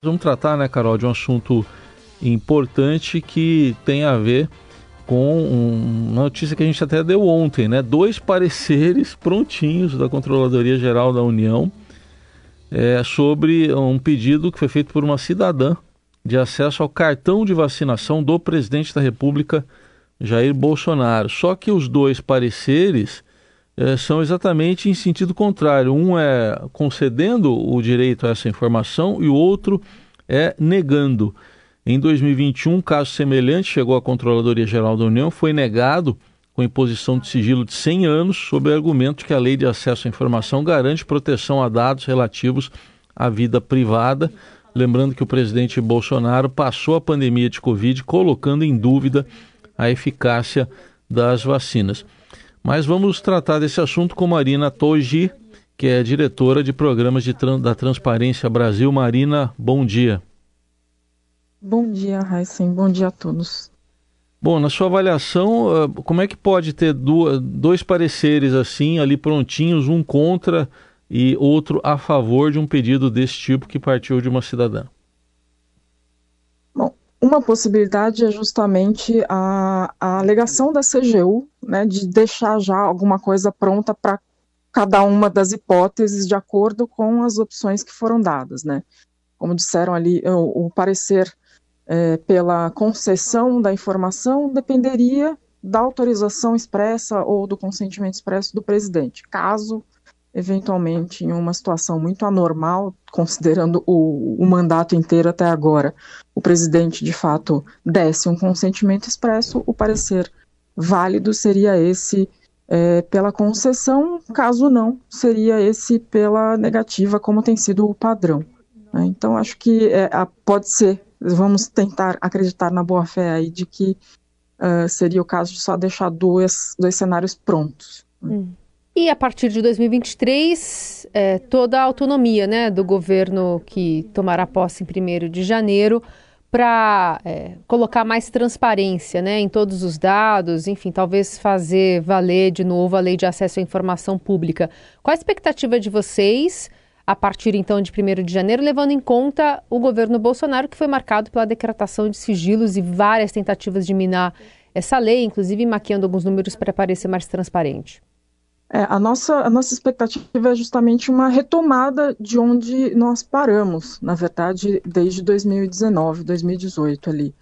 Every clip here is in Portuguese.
Vamos tratar, né, Carol, de um assunto importante que tem a ver com uma notícia que a gente até deu ontem, né? Dois pareceres prontinhos da Controladoria Geral da União é, sobre um pedido que foi feito por uma cidadã de acesso ao cartão de vacinação do presidente da República, Jair Bolsonaro. Só que os dois pareceres são exatamente em sentido contrário. Um é concedendo o direito a essa informação e o outro é negando. Em 2021, um caso semelhante chegou à Controladoria Geral da União, foi negado com imposição de sigilo de 100 anos, sob o argumento que a Lei de Acesso à Informação garante proteção a dados relativos à vida privada. Lembrando que o presidente Bolsonaro passou a pandemia de Covid colocando em dúvida a eficácia das vacinas. Mas vamos tratar desse assunto com Marina Toji, que é diretora de programas de, da Transparência Brasil. Marina, bom dia. Bom dia, Raíssen. Bom dia a todos. Bom, na sua avaliação, ah, como é que pode ter dois pareceres assim, ali prontinhos, um contra e outro a favor de um pedido desse tipo que partiu de uma cidadã? Uma possibilidade é justamente a, a alegação da CGU, né, de deixar já alguma coisa pronta para cada uma das hipóteses de acordo com as opções que foram dadas, né. Como disseram ali, o, o parecer é, pela concessão da informação dependeria da autorização expressa ou do consentimento expresso do presidente, caso eventualmente em uma situação muito anormal, considerando o, o, mandato inteiro até agora, o presidente de fato desse um consentimento expresso, o parecer válido seria esse é, pela concessão, caso não, seria esse pela negativa, como tem sido o padrão. Né? Então, acho que é, pode ser, vamos tentar acreditar na boa fé aí de que uh, seria o caso de só deixar dois, dois cenários prontos. Hum. E a partir de 2023, é, toda a autonomia né, do governo que tomará posse em 1 de janeiro para é, colocar mais transparência né, em todos os dados, enfim, talvez fazer valer de novo a lei de acesso à informação pública. Qual a expectativa de vocês a partir então de 1 de janeiro, levando em conta o governo Bolsonaro, que foi marcado pela decretação de sigilos e várias tentativas de minar essa lei, inclusive maquiando alguns números para parecer mais transparente? É, a, nossa, a nossa expectativa é justamente uma retomada de onde nós paramos, na verdade, desde 2019, 2018 ali,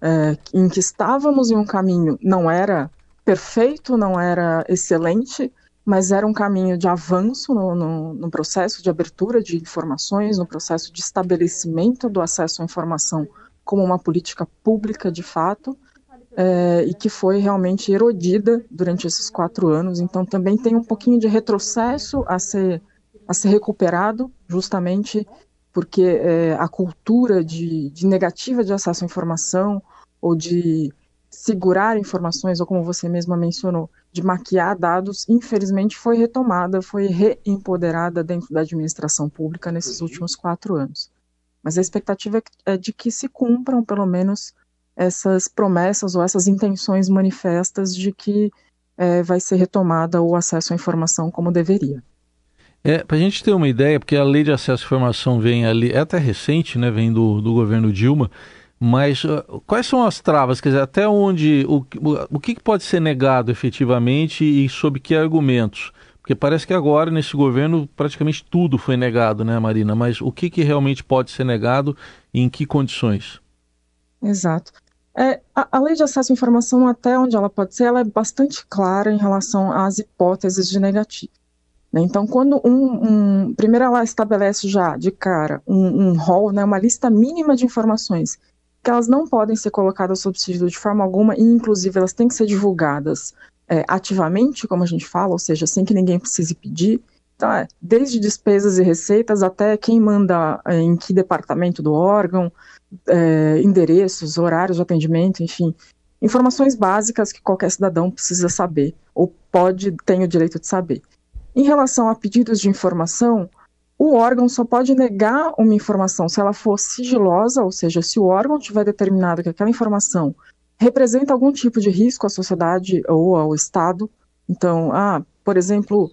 é, em que estávamos em um caminho, não era perfeito, não era excelente, mas era um caminho de avanço no, no, no processo de abertura de informações, no processo de estabelecimento do acesso à informação como uma política pública de fato, é, e que foi realmente erodida durante esses quatro anos. Então, também tem um pouquinho de retrocesso a ser, a ser recuperado, justamente porque é, a cultura de, de negativa de acesso à informação ou de segurar informações, ou como você mesma mencionou, de maquiar dados, infelizmente foi retomada, foi reempoderada dentro da administração pública nesses últimos quatro anos. Mas a expectativa é de que se cumpram, pelo menos, essas promessas ou essas intenções manifestas de que é, vai ser retomada o acesso à informação como deveria. É, para a gente ter uma ideia, porque a lei de acesso à informação vem ali, é até recente, né, vem do, do governo Dilma, mas uh, quais são as travas? Quer dizer, até onde, o, o, o que pode ser negado efetivamente e sob que argumentos? Porque parece que agora, nesse governo, praticamente tudo foi negado, né, Marina? Mas o que, que realmente pode ser negado e em que condições? Exato. É, a, a, lei de acesso à informação, até onde ela pode ser, ela é bastante clara em relação às hipóteses de negativo. Né? Então, quando um, um, Primeiro, ela estabelece já de cara um, um rol, né, uma lista mínima de informações que elas não podem ser colocadas sob sigilo de forma alguma, e inclusive elas têm que ser divulgadas é, ativamente, como a gente fala, ou seja, sem que ninguém precise pedir. É, desde despesas e receitas até quem manda é, em que departamento do órgão, é, endereços, horários de atendimento, enfim, informações básicas que qualquer cidadão precisa saber, ou pode, tem o direito de saber. Em relação a pedidos de informação, o órgão só pode negar uma informação se ela for sigilosa, ou seja, se o órgão tiver determinado que aquela informação representa algum tipo de risco à sociedade ou ao Estado. Então, ah, por exemplo,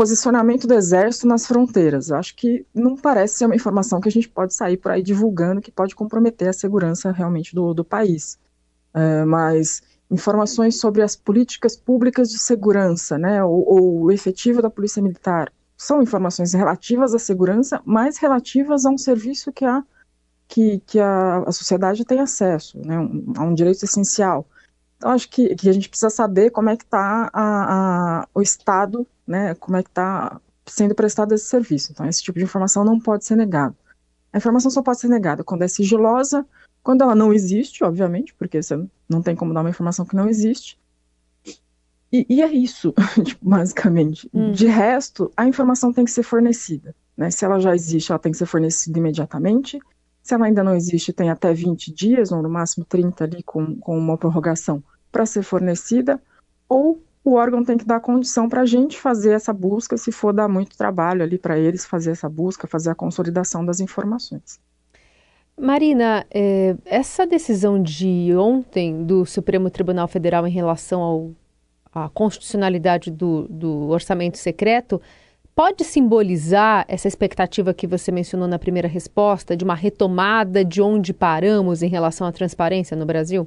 posicionamento do exército nas fronteiras. Eu acho que não parece ser uma informação que a gente pode sair por aí divulgando que pode comprometer a segurança realmente do, do país. É, mas informações sobre as políticas públicas de segurança, né, ou, ou o efetivo da polícia militar, são informações relativas à segurança, mas relativas a um serviço que a, que, que a, a sociedade tem acesso, né, um, a um direito essencial. Então, acho que, que a gente precisa saber como é que está o Estado, né, como é que está sendo prestado esse serviço. Então, esse tipo de informação não pode ser negado. A informação só pode ser negada quando é sigilosa, quando ela não existe, obviamente, porque você não tem como dar uma informação que não existe. E, e é isso, tipo, basicamente. Hum. De resto, a informação tem que ser fornecida. Né? Se ela já existe, ela tem que ser fornecida imediatamente. Se ela ainda não existe, tem até 20 dias, ou no máximo 30 ali, com, com uma prorrogação, para ser fornecida. Ou o órgão tem que dar condição para a gente fazer essa busca, se for dar muito trabalho ali para eles fazer essa busca, fazer a consolidação das informações. Marina, é, essa decisão de ontem do Supremo Tribunal Federal em relação ao, à constitucionalidade do, do orçamento secreto pode simbolizar essa expectativa que você mencionou na primeira resposta de uma retomada de onde paramos em relação à transparência no Brasil?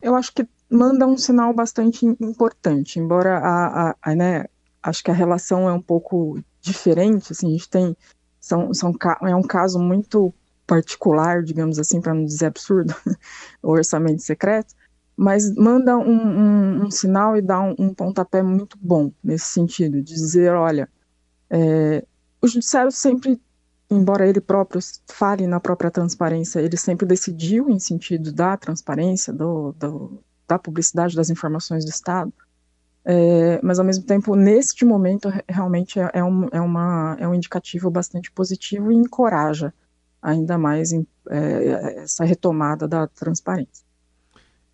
Eu acho que manda um sinal bastante importante, embora a, a, a né, acho que a relação é um pouco diferente, assim, a gente tem são, são, é um caso muito particular, digamos assim, para não dizer absurdo, o orçamento secreto, mas manda um, um, um sinal e dá um, um, pontapé muito bom nesse sentido, de dizer, olha, é, o judiciário sempre, embora ele próprio fale na própria transparência, ele sempre decidiu em sentido da transparência, do, do da publicidade das informações do Estado, é, mas ao mesmo tempo, neste momento, realmente é, é, um, é, uma, é um indicativo bastante positivo e encoraja ainda mais em, é, essa retomada da transparência.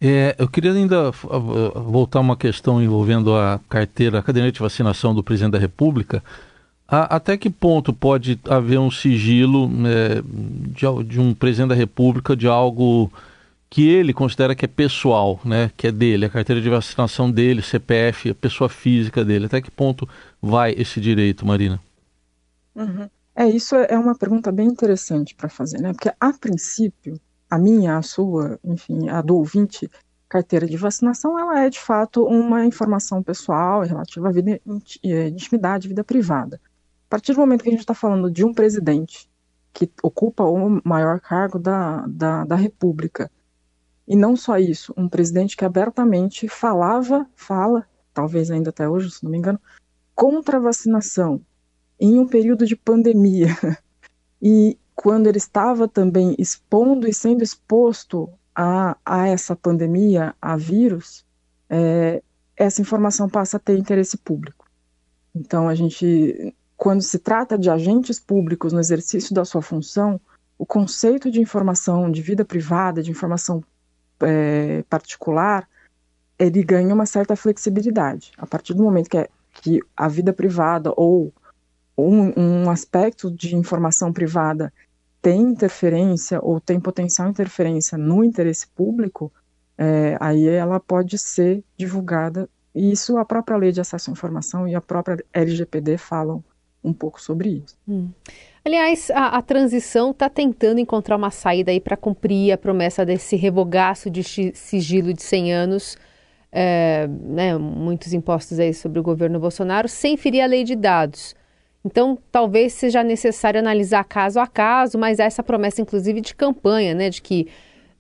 É, eu queria ainda voltar a uma questão envolvendo a carteira, a caderneta de vacinação do presidente da República. A, até que ponto pode haver um sigilo é, de, de um presidente da República de algo que ele considera que é pessoal, né, que é dele, a carteira de vacinação dele, CPF, a pessoa física dele. Até que ponto vai esse direito, Marina? Uhum. É, isso é uma pergunta bem interessante para fazer, né? Porque, a princípio, a minha, a sua, enfim, a do ouvinte, carteira de vacinação, ela é, de fato, uma informação pessoal relativa à vida, é, intimidade, vida privada. A partir do momento que a gente está falando de um presidente que ocupa o maior cargo da, da, da República, e não só isso, um presidente que abertamente falava, fala, talvez ainda até hoje, se não me engano, contra a vacinação em um período de pandemia. E quando ele estava também expondo e sendo exposto a, a essa pandemia, a vírus, é, essa informação passa a ter interesse público. Então, a gente, quando se trata de agentes públicos no exercício da sua função, o conceito de informação de vida privada, de informação é, particular, ele ganha uma certa flexibilidade. A partir do momento que, é, que a vida privada ou um, um aspecto de informação privada tem interferência ou tem potencial interferência no interesse público, é, aí ela pode ser divulgada. E isso a própria lei de acesso à informação e a própria LGPD falam um pouco sobre isso. Hum. Aliás, a, a transição está tentando encontrar uma saída aí para cumprir a promessa desse revogaço de sigilo de 100 anos, é, né, muitos impostos aí sobre o governo Bolsonaro, sem ferir a lei de dados. Então, talvez seja necessário analisar caso a caso, mas essa promessa, inclusive, de campanha, né, de que,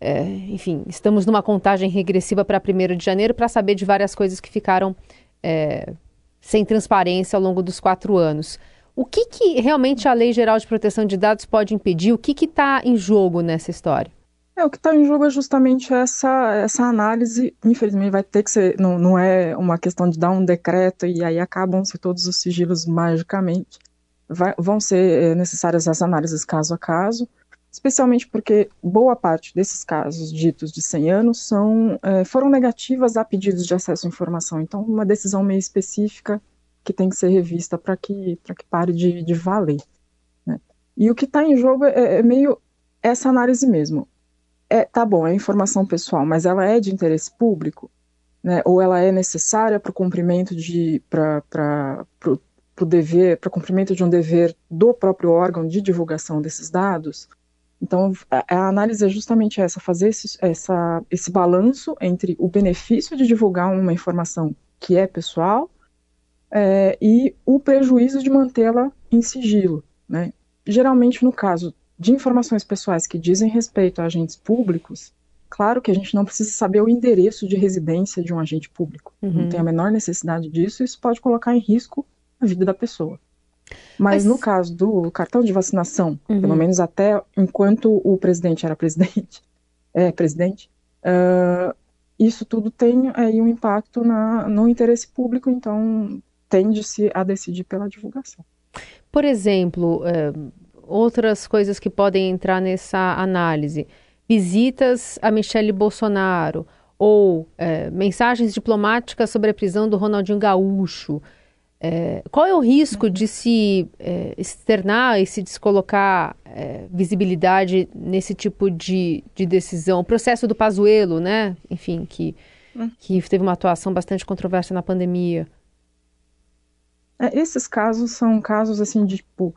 é, enfim, estamos numa contagem regressiva para 1 de janeiro para saber de várias coisas que ficaram é, sem transparência ao longo dos quatro anos. O que, que realmente a Lei Geral de Proteção de Dados pode impedir? O que está em jogo nessa história? É, o que está em jogo é justamente essa, essa análise. Infelizmente, vai ter que ser. Não, não é uma questão de dar um decreto e aí acabam-se todos os sigilos magicamente. Vai, vão ser é, necessárias as análises caso a caso, especialmente porque boa parte desses casos ditos de 100 anos são, é, foram negativas a pedidos de acesso à informação. Então, uma decisão meio específica que tem que ser revista para que, que pare de, de valer. Né? E o que está em jogo é, é, meio essa análise mesmo. É, tá bom, é informação pessoal, mas ela é de interesse público? né, ou ela é necessária para o cumprimento de para o dever, para cumprimento de um dever do próprio órgão de divulgação desses dados. Então, a, a análise é justamente essa, fazer esse, essa, esse balanço entre o benefício de divulgar uma informação que é pessoal é, e o prejuízo de mantê-la em sigilo. Né? Geralmente, no caso de informações pessoais que dizem respeito a agentes públicos, Claro que a gente não precisa saber o endereço de residência de um agente público. Uhum. Não tem a menor necessidade disso, isso pode colocar em risco a vida da pessoa. Mas, Mas... no caso do cartão de vacinação, uhum. pelo menos até enquanto o presidente era presidente, é presidente, uh, isso tudo tem aí um impacto na, no interesse público, então tende-se a decidir pela divulgação. Por exemplo, uh, outras coisas que podem entrar nessa análise visitas a Michele Bolsonaro ou é, mensagens diplomáticas sobre a prisão do Ronaldinho Gaúcho. É, qual é o risco de se é, externar e se descolocar visibilidade nesse tipo de, de decisão? O processo do Pazuello, né? Enfim, que, hum. que teve uma atuação bastante controversa na pandemia. É, esses casos são casos assim de tipo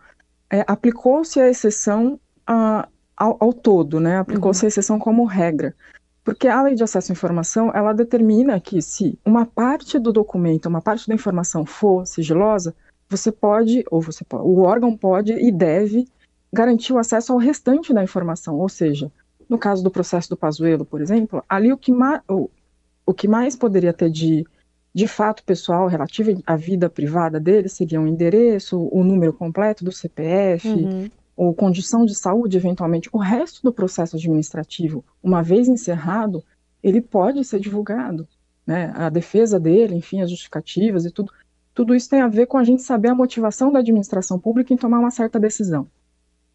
é, aplicou-se a exceção a, ao, ao todo, né? Aplicou-se uhum. a exceção como regra. Porque a lei de acesso à informação, ela determina que se uma parte do documento, uma parte da informação for sigilosa, você pode, ou você pode, o órgão pode e deve garantir o acesso ao restante da informação. Ou seja, no caso do processo do Pazuello, por exemplo, ali o que, o, o que mais poderia ter de, de fato pessoal relativo à vida privada dele seria o um endereço, o número completo do CPF, uhum ou condição de saúde, eventualmente, o resto do processo administrativo, uma vez encerrado, ele pode ser divulgado. Né? A defesa dele, enfim, as justificativas e tudo. Tudo isso tem a ver com a gente saber a motivação da administração pública em tomar uma certa decisão.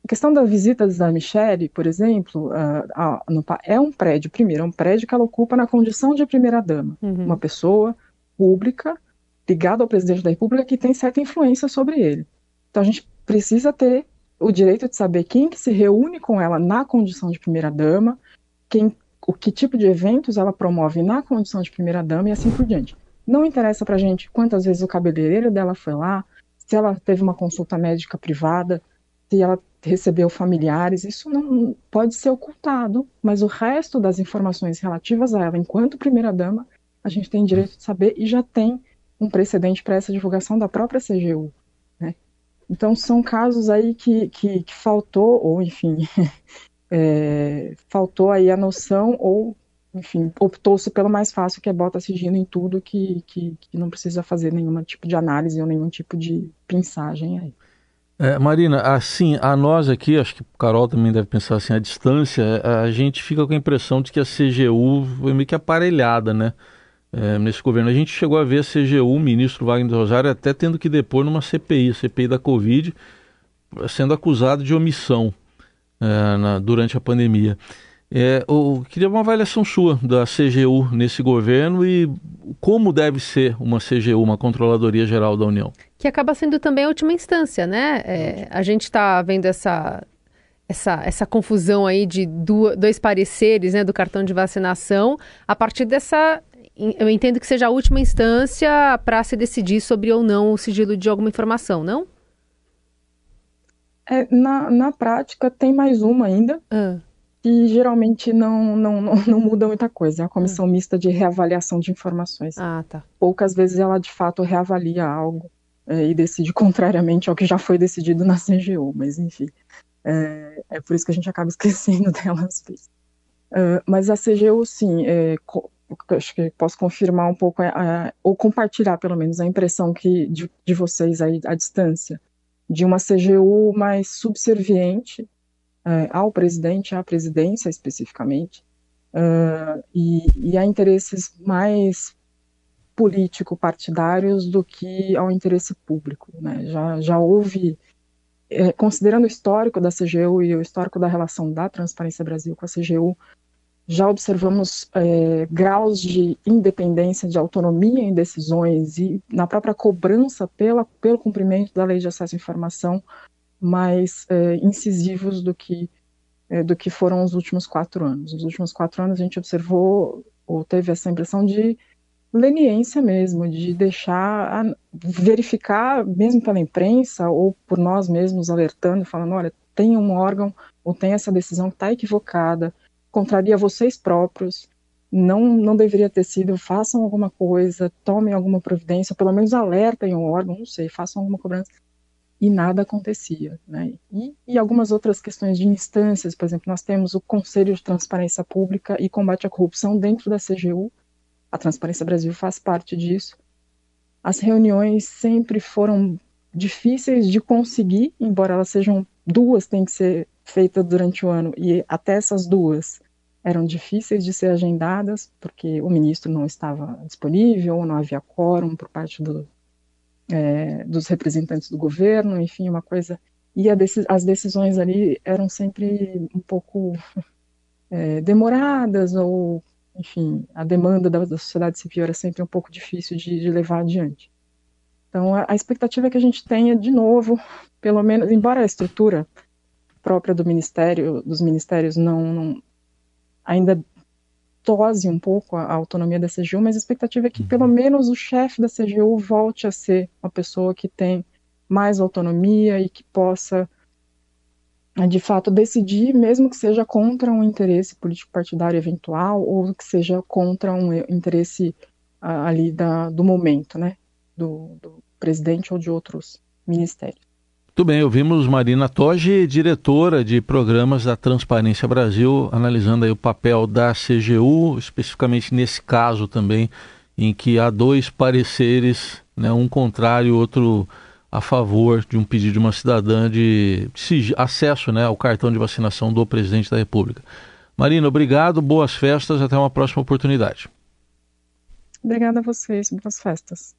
A questão das visitas da Michelle, por exemplo, é um prédio, primeiro, é um prédio que ela ocupa na condição de primeira-dama. Uhum. Uma pessoa ligada ao presidente da República, que tem certa influência sobre ele. Então a gente precisa ter o direito de saber quem que se reúne com ela na condição de primeira-dama, quem o que tipo de eventos ela promove na condição de primeira-dama e assim por diante. Não interessa pra gente quantas vezes o cabeleireiro dela foi lá, se ela teve uma consulta médica privada, se ela recebeu familiares, isso não pode ser ocultado, mas o resto das informações relativas a ela enquanto primeira-dama, a gente tem direito de saber e já tem um precedente para essa divulgação da própria CGU. Então, são casos aí que, que, que faltou, ou enfim, é, faltou aí a noção, ou enfim, optou-se pelo mais fácil, que é bota sigilo em tudo, que, que, que, não precisa fazer nenhum tipo de análise ou nenhum tipo de pensagem aí. É, Marina, assim, a nós aqui, acho que o Carol também deve pensar assim, a distância, a gente fica com a impressão de que a CGU foi meio que aparelhada, né? É, nesse governo. A gente chegou a ver a CGU, o ministro Wagner Rosário, até tendo que depor numa CPI, CPI da Covid, sendo acusado de omissão é, na, durante a pandemia. É, eu queria uma avaliação sua da CGU nesse governo e como deve ser uma CGU, uma Controladoria Geral da União. Que acaba sendo também a última instância, né? É, a gente está vendo essa, essa, essa confusão aí de dois pareceres né, do cartão de vacinação a partir dessa eu entendo que seja a última instância para se decidir sobre ou não o sigilo de alguma informação, não? É, na, na prática, tem mais uma ainda, ah. que geralmente não, não, não, não, muda muita coisa. É a comissão ah. mista de reavaliação de informações. Ah, tá. Poucas vezes ela, de fato, reavalia algo é, e decide contrariamente ao que já foi decidido na CGU, mas enfim. É, é por isso que a gente acaba esquecendo dela às vezes. Uh, mas a CGU, sim, é, acho que posso confirmar um pouco, ou compartilhar pelo menos a impressão que de, de vocês aí à distância, de uma CGU mais subserviente é, ao presidente, à presidência especificamente, uh, e, e, a interesses mais político-partidários do que ao interesse público. Né? Já, já houve, é, considerando o histórico da CGU e o histórico da relação da Transparência Brasil com a CGU, já observamos é, graus de independência, de autonomia em decisões e na própria cobrança pela, pelo cumprimento da lei de acesso à informação mais é, incisivos do que, é, do que foram os últimos quatro anos. Nos últimos quatro anos a gente observou ou teve essa impressão de leniência mesmo, de deixar, a, verificar, mesmo pela imprensa ou por nós mesmos alertando, falando, olha, tem um órgão ou tem essa decisão que está equivocada, contraria vocês próprios, não, não deveria ter sido, façam alguma coisa, tomem alguma providência, pelo menos alertem o órgão, não sei, façam alguma cobrança. E nada acontecia. Né? E, e algumas outras questões de instâncias, por exemplo, nós temos o Conselho de Transparência Pública e Combate à Corrupção dentro da CGU, a Transparência Brasil faz parte disso. As reuniões sempre foram difíceis de conseguir, embora elas sejam duas, tem que ser feita durante o ano, e até essas duas eram difíceis de ser agendadas, porque o ministro não estava disponível, não havia quórum por parte do, é, dos representantes do governo, enfim, uma coisa. E as decisões ali eram sempre um pouco é, demoradas, ou, enfim, a demanda da, da, sociedade civil era sempre um pouco difícil de, de levar adiante. Então, a, a expectativa é que a gente tenha, de novo, pelo menos, embora a estrutura própria do ministério, dos ministérios não, não ainda tose um pouco a, a, autonomia da CGU, mas a expectativa é que pelo uhum. menos o chefe da CGU volte a ser uma pessoa que tem mais autonomia e que possa de fato decidir, mesmo que seja contra um interesse político partidário eventual ou que seja contra um interesse uh, ali da, do momento, né, do, do presidente ou de outros ministérios. Muito bem, ouvimos Marina Toge, diretora de programas da Transparência Brasil, analisando aí o papel da CGU, especificamente nesse caso também, em que há dois pareceres, né, um contrário e outro a favor de um pedido de uma cidadã de, de acesso né, ao cartão de vacinação do presidente da República. Marina, obrigado, boas festas, até uma próxima oportunidade. Obrigada a vocês, boas festas.